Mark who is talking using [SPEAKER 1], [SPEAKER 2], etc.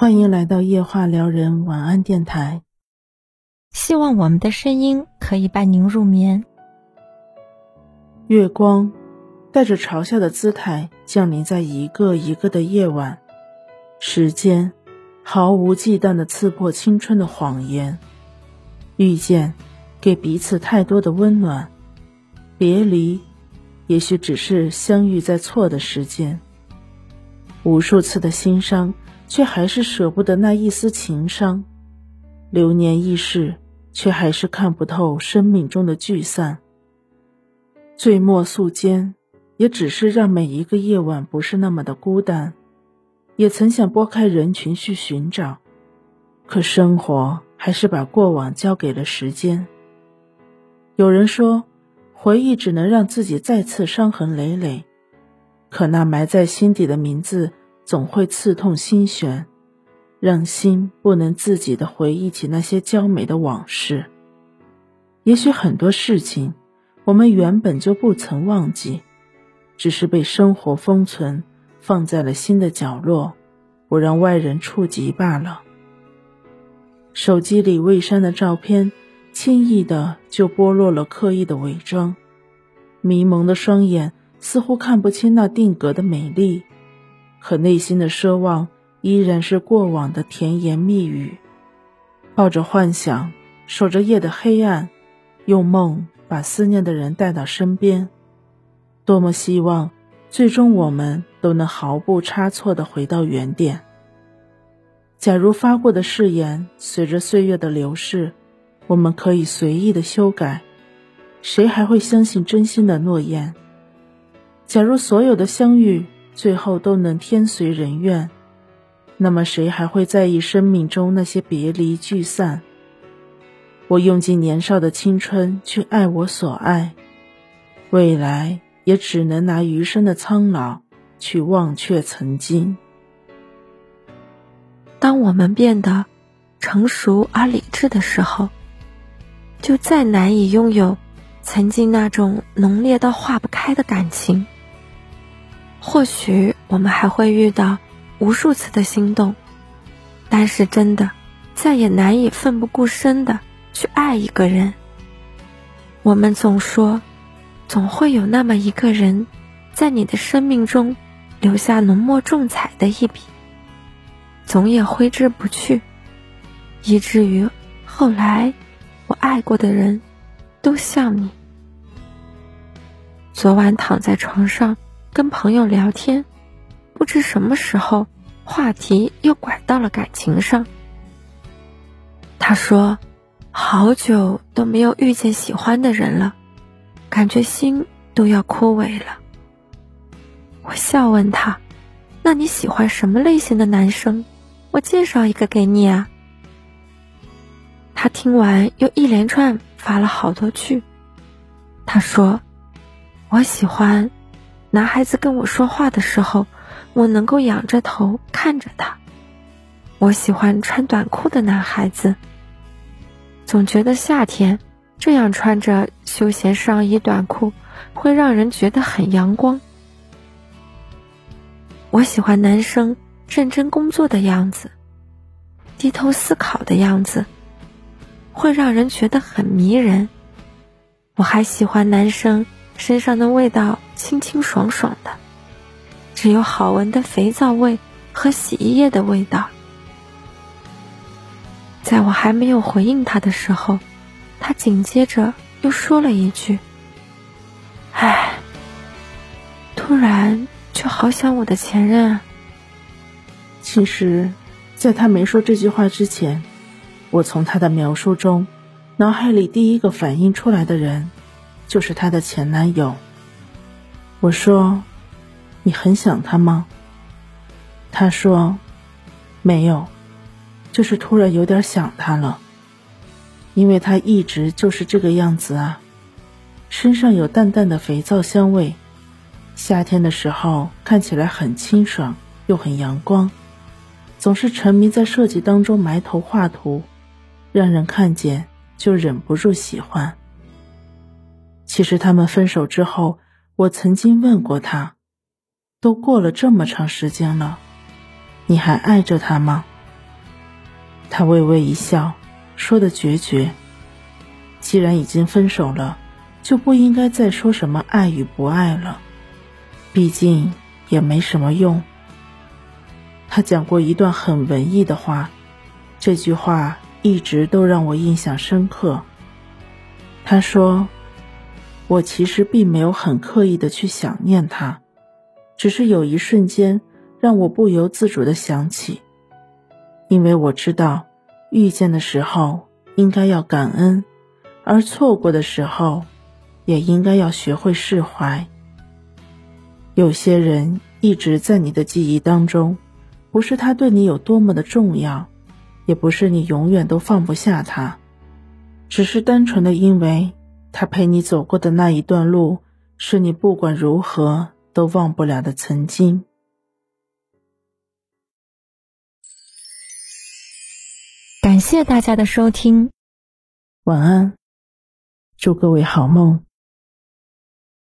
[SPEAKER 1] 欢迎来到夜话撩人晚安电台。
[SPEAKER 2] 希望我们的声音可以伴您入眠。
[SPEAKER 1] 月光带着嘲笑的姿态降临在一个一个的夜晚，时间毫无忌惮的刺破青春的谎言。遇见给彼此太多的温暖，别离也许只是相遇在错的时间。无数次的心伤。却还是舍不得那一丝情伤，流年易逝，却还是看不透生命中的聚散。醉墨素笺，也只是让每一个夜晚不是那么的孤单。也曾想拨开人群去寻找，可生活还是把过往交给了时间。有人说，回忆只能让自己再次伤痕累累，可那埋在心底的名字。总会刺痛心弦，让心不能自己的回忆起那些娇美的往事。也许很多事情，我们原本就不曾忘记，只是被生活封存，放在了心的角落，不让外人触及罢了。手机里未删的照片，轻易的就剥落了刻意的伪装，迷蒙的双眼似乎看不清那定格的美丽。可内心的奢望依然是过往的甜言蜜语，抱着幻想，守着夜的黑暗，用梦把思念的人带到身边。多么希望，最终我们都能毫不差错的回到原点。假如发过的誓言，随着岁月的流逝，我们可以随意的修改，谁还会相信真心的诺言？假如所有的相遇。最后都能天随人愿，那么谁还会在意生命中那些别离聚散？我用尽年少的青春去爱我所爱，未来也只能拿余生的苍老去忘却曾经。
[SPEAKER 2] 当我们变得成熟而理智的时候，就再难以拥有曾经那种浓烈到化不开的感情。或许我们还会遇到无数次的心动，但是真的再也难以奋不顾身的去爱一个人。我们总说，总会有那么一个人，在你的生命中留下浓墨重彩的一笔，总也挥之不去，以至于后来我爱过的人，都像你。昨晚躺在床上。跟朋友聊天，不知什么时候话题又拐到了感情上。他说：“好久都没有遇见喜欢的人了，感觉心都要枯萎了。”我笑问他：“那你喜欢什么类型的男生？我介绍一个给你啊。”他听完又一连串发了好多句。他说：“我喜欢。”男孩子跟我说话的时候，我能够仰着头看着他。我喜欢穿短裤的男孩子，总觉得夏天这样穿着休闲上衣短裤会让人觉得很阳光。我喜欢男生认真工作的样子，低头思考的样子，会让人觉得很迷人。我还喜欢男生。身上的味道清清爽爽的，只有好闻的肥皂味和洗衣液的味道。在我还没有回应他的时候，他紧接着又说了一句：“唉，突然就好想我的前任。”。”
[SPEAKER 1] 其实，在他没说这句话之前，我从他的描述中，脑海里第一个反应出来的人。就是她的前男友。我说：“你很想他吗？”他说：“没有，就是突然有点想他了。因为他一直就是这个样子啊，身上有淡淡的肥皂香味，夏天的时候看起来很清爽又很阳光，总是沉迷在设计当中埋头画图，让人看见就忍不住喜欢。”其实他们分手之后，我曾经问过他：“都过了这么长时间了，你还爱着他吗？”他微微一笑，说的决绝。既然已经分手了，就不应该再说什么爱与不爱了，毕竟也没什么用。他讲过一段很文艺的话，这句话一直都让我印象深刻。他说：“我其实并没有很刻意的去想念他，只是有一瞬间让我不由自主的想起，因为我知道遇见的时候应该要感恩，而错过的时候也应该要学会释怀。有些人一直在你的记忆当中。”不是他对你有多么的重要，也不是你永远都放不下他，只是单纯的因为他陪你走过的那一段路，是你不管如何都忘不了的曾经。
[SPEAKER 2] 感谢大家的收听，
[SPEAKER 1] 晚安，祝各位好梦。